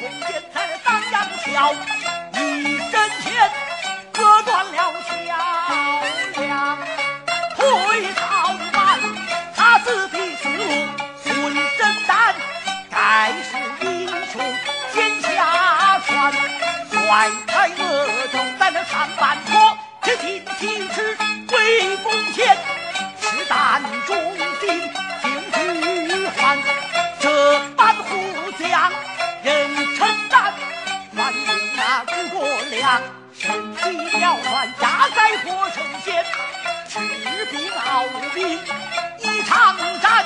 红箭在当阳桥，一针线割断了桥梁，退朝晚，他自己死，浑身胆，盖世英雄天下传，甩开恶斗在那长坂坡，这金旗帜威风前，是胆朱。我俩身体要乱，压在火城前，赤壁老兵一场战，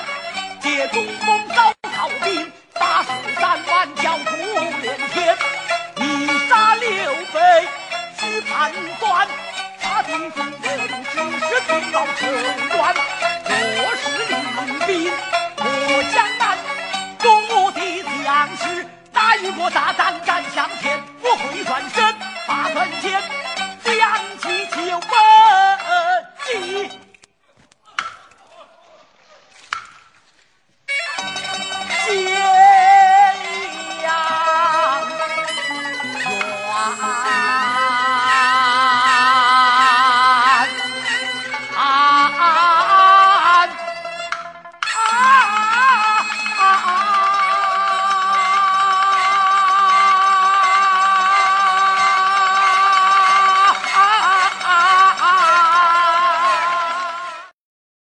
借东风招草兵，八十三万叫苦连天。你杀刘备须判断，他兵分得，只是地报城乱。